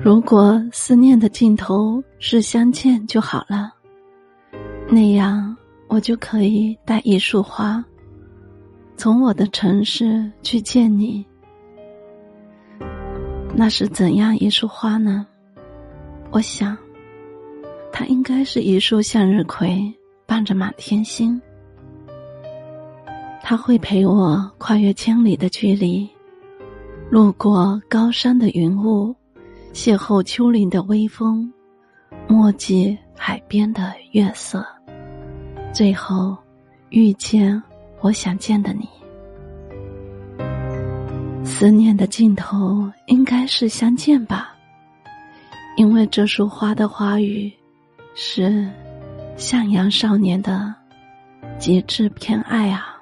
如果思念的尽头是相见就好了，那样我就可以带一束花，从我的城市去见你。那是怎样一束花呢？我想，它应该是一束向日葵，伴着满天星。它会陪我跨越千里的距离，路过高山的云雾。邂逅丘陵的微风，墨迹海边的月色，最后遇见我想见的你。思念的尽头应该是相见吧，因为这束花的花语是向阳少年的极致偏爱啊。